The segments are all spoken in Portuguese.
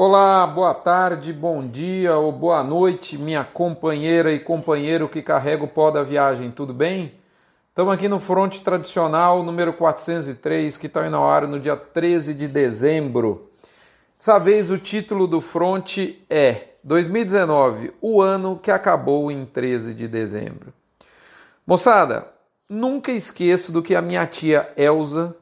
Olá, boa tarde, bom dia ou boa noite, minha companheira e companheiro que carrega o pó da viagem, tudo bem? Estamos aqui no fronte tradicional número 403, que está indo ao ar no dia 13 de dezembro. Dessa vez o título do fronte é 2019, o ano que acabou em 13 de dezembro. Moçada, nunca esqueço do que a minha tia Elza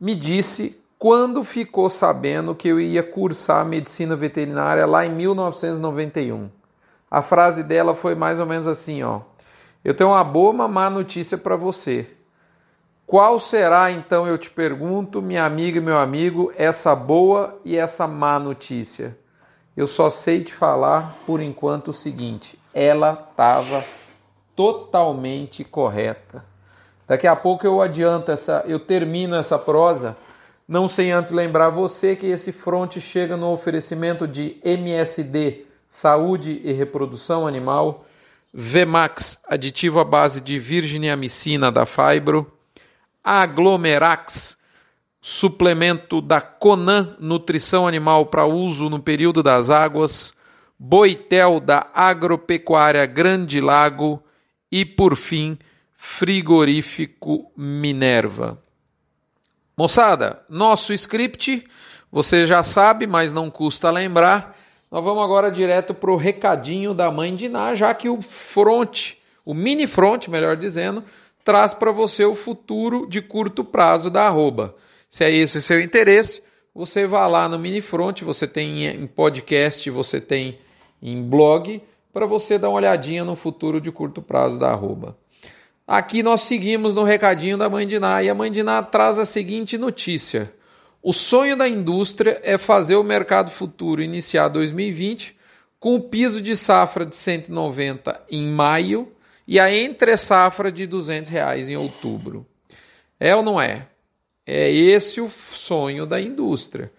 me disse quando ficou sabendo que eu ia cursar medicina veterinária lá em 1991. A frase dela foi mais ou menos assim, ó: Eu tenho uma boa, uma má notícia para você. Qual será, então, eu te pergunto, minha amiga e meu amigo, essa boa e essa má notícia? Eu só sei te falar por enquanto o seguinte: ela estava totalmente correta. Daqui a pouco eu adianto essa, eu termino essa prosa não sem antes lembrar você que esse fronte chega no oferecimento de MSD, Saúde e Reprodução Animal, Vmax, aditivo à base de virginiamicina da Fibro, Aglomerax, suplemento da Conan Nutrição Animal para uso no período das águas, Boitel da Agropecuária Grande Lago e, por fim, Frigorífico Minerva. Moçada, nosso script, você já sabe, mas não custa lembrar. Nós vamos agora direto para o recadinho da mãe de Ná, já que o front, o mini front, melhor dizendo, traz para você o futuro de curto prazo da arroba. Se é esse o seu interesse, você vá lá no mini front, você tem em podcast, você tem em blog, para você dar uma olhadinha no futuro de curto prazo da arroba. Aqui nós seguimos no recadinho da Mãe de Ná e a Mãe de Ná traz a seguinte notícia. O sonho da indústria é fazer o mercado futuro iniciar 2020 com o piso de safra de 190 em maio e a entre safra de 200 reais em outubro. É ou não é? É esse o sonho da indústria.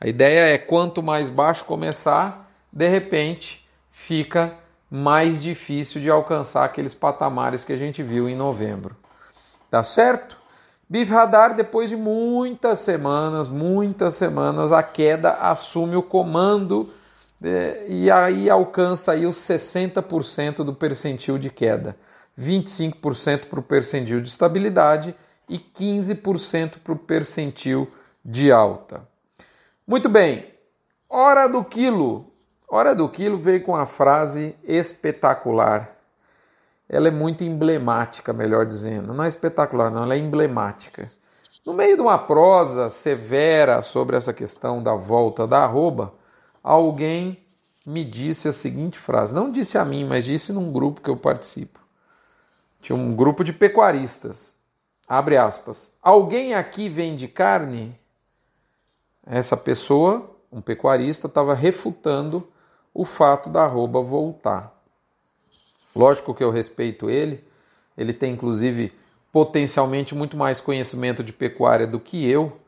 A ideia é quanto mais baixo começar, de repente fica mais difícil de alcançar aqueles patamares que a gente viu em novembro. Tá certo? Bif Radar, depois de muitas semanas, muitas semanas, a queda assume o comando né, e aí alcança aí os 60% do percentil de queda, 25% para o percentil de estabilidade e 15% para o percentil de alta. Muito bem, hora do quilo. Hora do Quilo veio com a frase espetacular. Ela é muito emblemática, melhor dizendo. Não é espetacular, não, ela é emblemática. No meio de uma prosa severa sobre essa questão da volta da arroba, alguém me disse a seguinte frase. Não disse a mim, mas disse num grupo que eu participo. Tinha um grupo de pecuaristas. Abre aspas. Alguém aqui vende carne? Essa pessoa, um pecuarista, estava refutando o fato da arroba voltar. Lógico que eu respeito ele, ele tem inclusive potencialmente muito mais conhecimento de pecuária do que eu,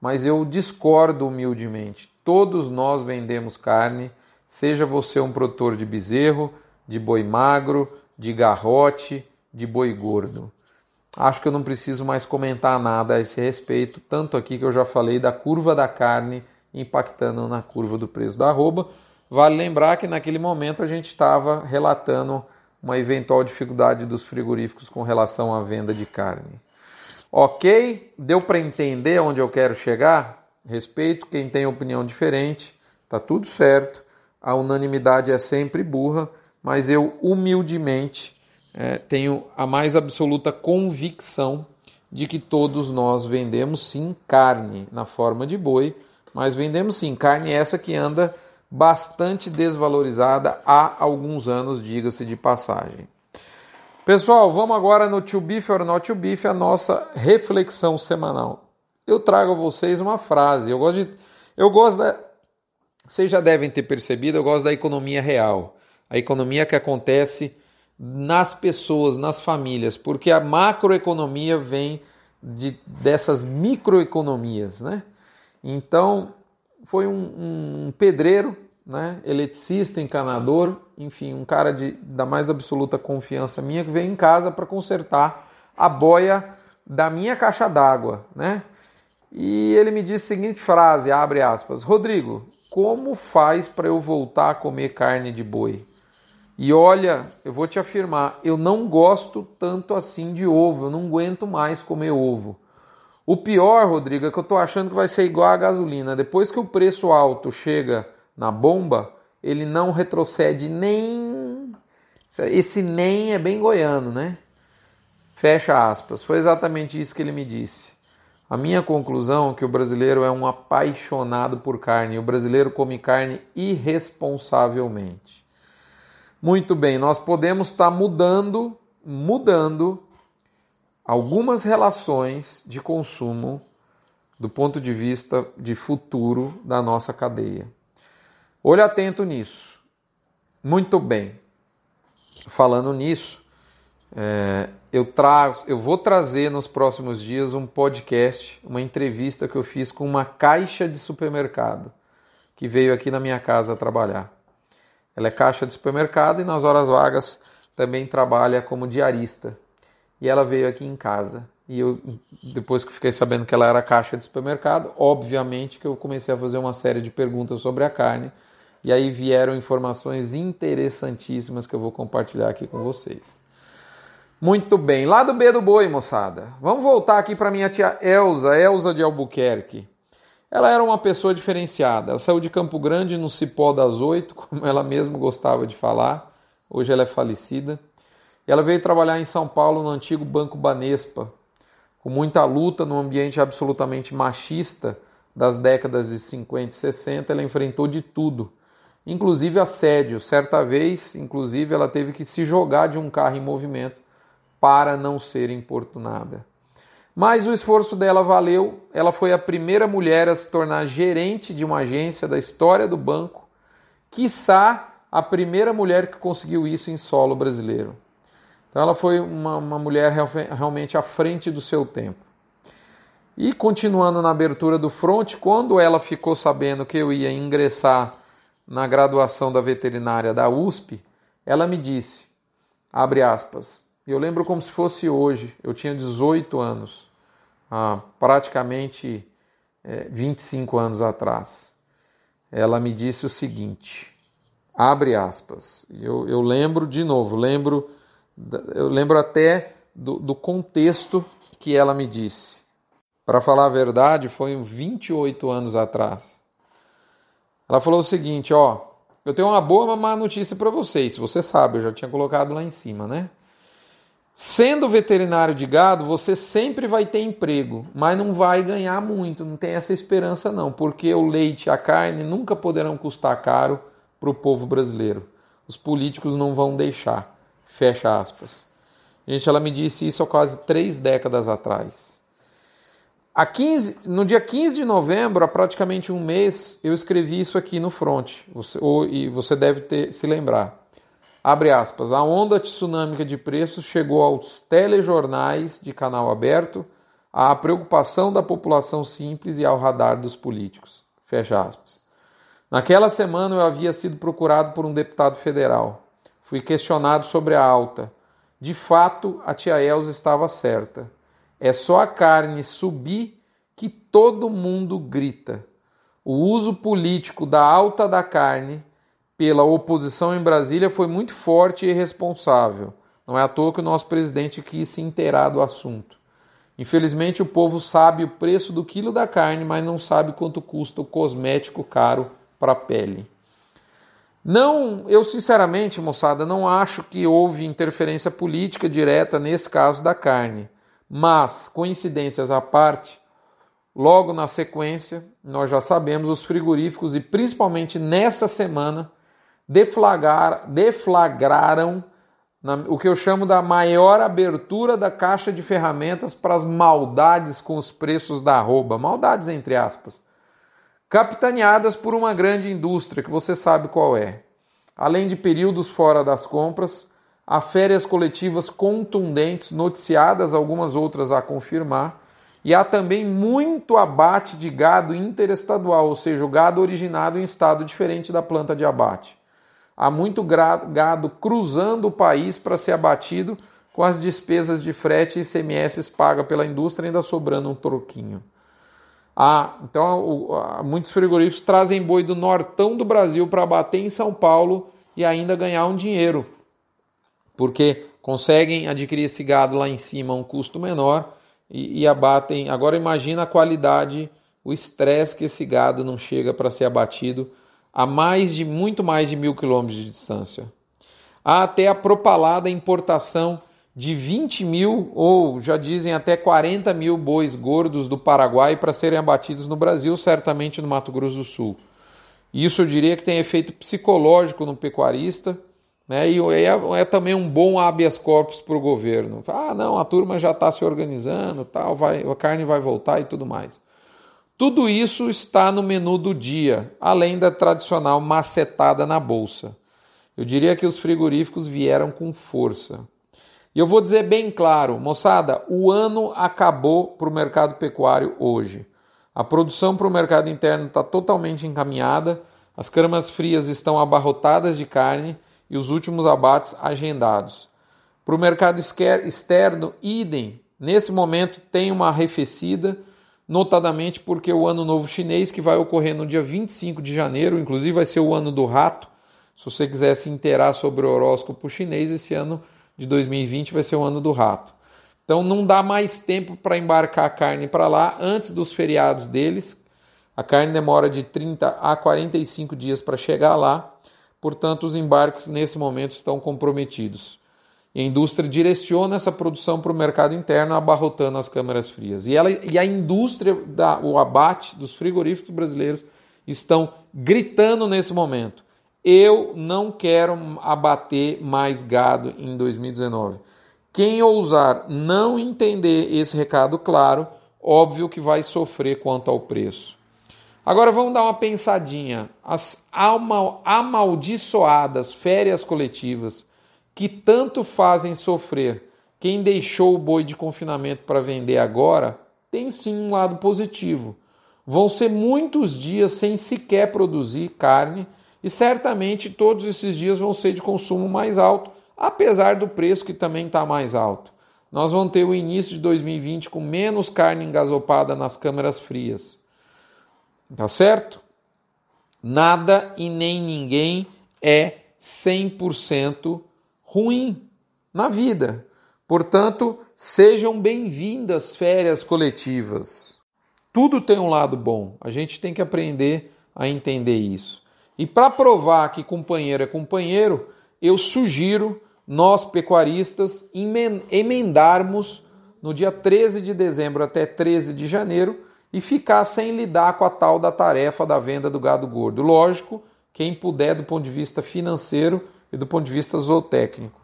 mas eu discordo humildemente. Todos nós vendemos carne, seja você um produtor de bezerro, de boi magro, de garrote, de boi gordo. Acho que eu não preciso mais comentar nada a esse respeito, tanto aqui que eu já falei da curva da carne impactando na curva do preço da arroba, Vale lembrar que naquele momento a gente estava relatando uma eventual dificuldade dos frigoríficos com relação à venda de carne. Ok? Deu para entender onde eu quero chegar? Respeito quem tem opinião diferente, tá tudo certo. A unanimidade é sempre burra, mas eu humildemente é, tenho a mais absoluta convicção de que todos nós vendemos sim carne na forma de boi, mas vendemos sim carne essa que anda bastante desvalorizada há alguns anos, diga-se de passagem. Pessoal, vamos agora no To Beef or Not To Beef, a nossa reflexão semanal. Eu trago a vocês uma frase. Eu gosto de. Eu gosto da. Vocês já devem ter percebido, eu gosto da economia real. A economia que acontece nas pessoas, nas famílias, porque a macroeconomia vem de, dessas microeconomias, né? Então, foi um, um pedreiro, né, eletricista, encanador, enfim, um cara de, da mais absoluta confiança minha que veio em casa para consertar a boia da minha caixa d'água, né? E ele me disse a seguinte frase, abre aspas, Rodrigo, como faz para eu voltar a comer carne de boi? E olha, eu vou te afirmar, eu não gosto tanto assim de ovo, eu não aguento mais comer ovo. O pior, Rodrigo, é que eu estou achando que vai ser igual a gasolina. Depois que o preço alto chega na bomba, ele não retrocede nem. Esse nem é bem goiano, né? Fecha aspas. Foi exatamente isso que ele me disse. A minha conclusão é que o brasileiro é um apaixonado por carne. O brasileiro come carne irresponsavelmente. Muito bem, nós podemos estar mudando, mudando algumas relações de consumo do ponto de vista de futuro da nossa cadeia. Olhe atento nisso. Muito bem. Falando nisso, é, eu, trago, eu vou trazer nos próximos dias um podcast, uma entrevista que eu fiz com uma caixa de supermercado que veio aqui na minha casa trabalhar. Ela é caixa de supermercado e nas horas vagas também trabalha como diarista. E ela veio aqui em casa. E eu, depois que fiquei sabendo que ela era caixa de supermercado, obviamente que eu comecei a fazer uma série de perguntas sobre a carne. E aí vieram informações interessantíssimas que eu vou compartilhar aqui com vocês. Muito bem, lá do B do boi, moçada. Vamos voltar aqui para minha tia Elza, Elza de Albuquerque. Ela era uma pessoa diferenciada. Ela saiu de Campo Grande no Cipó das Oito, como ela mesma gostava de falar. Hoje ela é falecida. Ela veio trabalhar em São Paulo no antigo Banco Banespa, com muita luta no ambiente absolutamente machista das décadas de 50 e 60. Ela enfrentou de tudo, inclusive assédio. Certa vez, inclusive, ela teve que se jogar de um carro em movimento para não ser importunada. Mas o esforço dela valeu. Ela foi a primeira mulher a se tornar gerente de uma agência da história do banco, quiçá a primeira mulher que conseguiu isso em solo brasileiro. Então ela foi uma, uma mulher realmente à frente do seu tempo. E continuando na abertura do front, quando ela ficou sabendo que eu ia ingressar na graduação da veterinária da USP, ela me disse, abre aspas, eu lembro como se fosse hoje, eu tinha 18 anos há praticamente é, 25 anos atrás. Ela me disse o seguinte: abre aspas. Eu, eu lembro de novo, lembro, eu lembro até do, do contexto que ela me disse. Para falar a verdade, foi 28 anos atrás. Ela falou o seguinte: ó, eu tenho uma boa uma má notícia para vocês. Você sabe, eu já tinha colocado lá em cima, né? Sendo veterinário de gado, você sempre vai ter emprego, mas não vai ganhar muito, não tem essa esperança não, porque o leite e a carne nunca poderão custar caro para o povo brasileiro. Os políticos não vão deixar. Fecha aspas. Gente, ela me disse isso há quase três décadas atrás. A 15, no dia 15 de novembro, há praticamente um mês, eu escrevi isso aqui no front, você, ou, e você deve ter, se lembrar. Abre aspas, a onda tsunâmica de preços chegou aos telejornais de canal aberto, à preocupação da população simples e ao radar dos políticos. Fecha aspas. Naquela semana eu havia sido procurado por um deputado federal. Fui questionado sobre a alta. De fato, a tia Elza estava certa. É só a carne subir que todo mundo grita. O uso político da alta da carne pela oposição em Brasília foi muito forte e irresponsável. Não é à toa que o nosso presidente quis se inteirar do assunto. Infelizmente, o povo sabe o preço do quilo da carne, mas não sabe quanto custa o cosmético caro para a pele. Não, eu sinceramente, moçada, não acho que houve interferência política direta nesse caso da carne. Mas, coincidências à parte, logo na sequência, nós já sabemos, os frigoríficos, e principalmente nessa semana, deflagrar, deflagraram na, o que eu chamo da maior abertura da caixa de ferramentas para as maldades com os preços da arroba, maldades entre aspas, capitaneadas por uma grande indústria que você sabe qual é. Além de períodos fora das compras, há férias coletivas contundentes, noticiadas, algumas outras a confirmar, e há também muito abate de gado interestadual, ou seja, o gado originado em estado diferente da planta de abate. Há muito gado cruzando o país para ser abatido com as despesas de frete e ICMS paga pela indústria, ainda sobrando um troquinho. Ah, então muitos frigoríficos trazem boi do nortão do Brasil para abater em São Paulo e ainda ganhar um dinheiro, porque conseguem adquirir esse gado lá em cima a um custo menor e, e abatem. Agora imagina a qualidade, o estresse que esse gado não chega para ser abatido a mais de muito mais de mil quilômetros de distância. Há até a propalada importação de 20 mil ou já dizem até 40 mil bois gordos do Paraguai para serem abatidos no Brasil, certamente no Mato Grosso do Sul. Isso eu diria que tem efeito psicológico no pecuarista, né? E é, é também um bom habeas corpus para o governo. Ah, não, a turma já está se organizando, tal, vai, a carne vai voltar e tudo mais. Tudo isso está no menu do dia, além da tradicional macetada na bolsa. Eu diria que os frigoríficos vieram com força. E eu vou dizer bem claro, moçada, o ano acabou para o mercado pecuário hoje. A produção para o mercado interno está totalmente encaminhada, as câmaras frias estão abarrotadas de carne e os últimos abates agendados. Para o mercado externo, idem. Nesse momento tem uma arrefecida, notadamente porque o ano novo chinês, que vai ocorrer no dia 25 de janeiro, inclusive vai ser o ano do rato. Se você quiser se inteirar sobre o horóscopo chinês, esse ano de 2020 vai ser o ano do rato. Então não dá mais tempo para embarcar a carne para lá antes dos feriados deles. A carne demora de 30 a 45 dias para chegar lá, portanto, os embarques nesse momento estão comprometidos. E a indústria direciona essa produção para o mercado interno, abarrotando as câmaras frias. E, ela, e a indústria, da, o abate dos frigoríficos brasileiros estão gritando nesse momento. Eu não quero abater mais gado em 2019. Quem ousar não entender esse recado claro, óbvio que vai sofrer quanto ao preço. Agora vamos dar uma pensadinha. As amaldiçoadas férias coletivas que tanto fazem sofrer quem deixou o boi de confinamento para vender agora, tem sim um lado positivo. Vão ser muitos dias sem sequer produzir carne e certamente todos esses dias vão ser de consumo mais alto, apesar do preço que também está mais alto. Nós vamos ter o início de 2020 com menos carne engasopada nas câmeras frias. Tá certo? Nada e nem ninguém é 100% ruim na vida. Portanto, sejam bem-vindas férias coletivas. Tudo tem um lado bom. A gente tem que aprender a entender isso. E para provar que companheiro é companheiro, eu sugiro nós pecuaristas emendarmos no dia 13 de dezembro até 13 de janeiro e ficar sem lidar com a tal da tarefa da venda do gado gordo. Lógico, quem puder do ponto de vista financeiro e do ponto de vista zootécnico.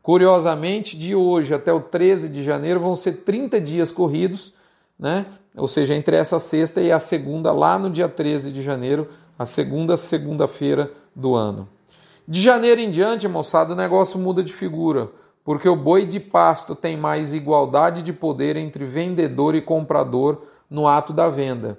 Curiosamente, de hoje até o 13 de janeiro vão ser 30 dias corridos, né? Ou seja, entre essa sexta e a segunda, lá no dia 13 de janeiro, a segunda segunda-feira do ano. De janeiro em diante, moçada, o negócio muda de figura, porque o boi de pasto tem mais igualdade de poder entre vendedor e comprador no ato da venda.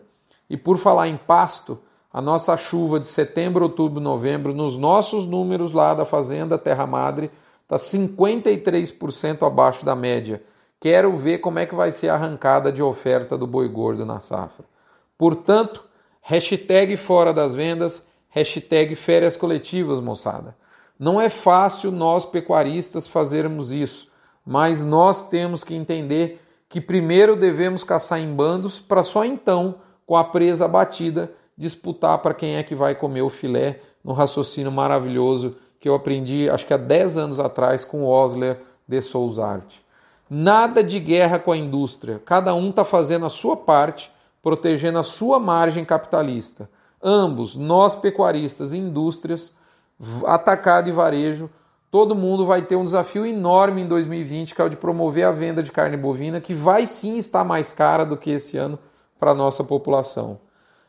E por falar em pasto, a nossa chuva de setembro, outubro, novembro, nos nossos números lá da Fazenda Terra Madre, está 53% abaixo da média. Quero ver como é que vai ser a arrancada de oferta do boi gordo na safra. Portanto, Hashtag fora das vendas, hashtag férias coletivas, moçada. Não é fácil nós pecuaristas fazermos isso, mas nós temos que entender que primeiro devemos caçar em bandos para só então, com a presa batida, disputar para quem é que vai comer o filé no raciocínio maravilhoso que eu aprendi acho que há 10 anos atrás com Osler de Souzart. Nada de guerra com a indústria, cada um está fazendo a sua parte protegendo a sua margem capitalista. Ambos, nós pecuaristas e indústrias, atacado e varejo, todo mundo vai ter um desafio enorme em 2020, que é o de promover a venda de carne bovina, que vai sim estar mais cara do que esse ano para a nossa população.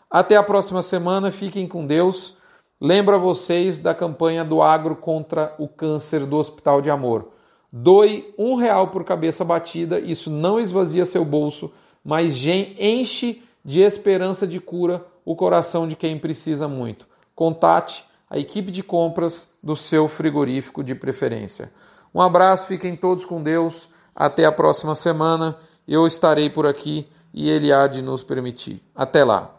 Até a próxima semana, fiquem com Deus. Lembro vocês da campanha do agro contra o câncer do Hospital de Amor. Doe um real por cabeça batida, isso não esvazia seu bolso, mas enche de esperança de cura o coração de quem precisa muito. Contate a equipe de compras do seu frigorífico de preferência. Um abraço, fiquem todos com Deus. Até a próxima semana. Eu estarei por aqui e Ele há de nos permitir. Até lá!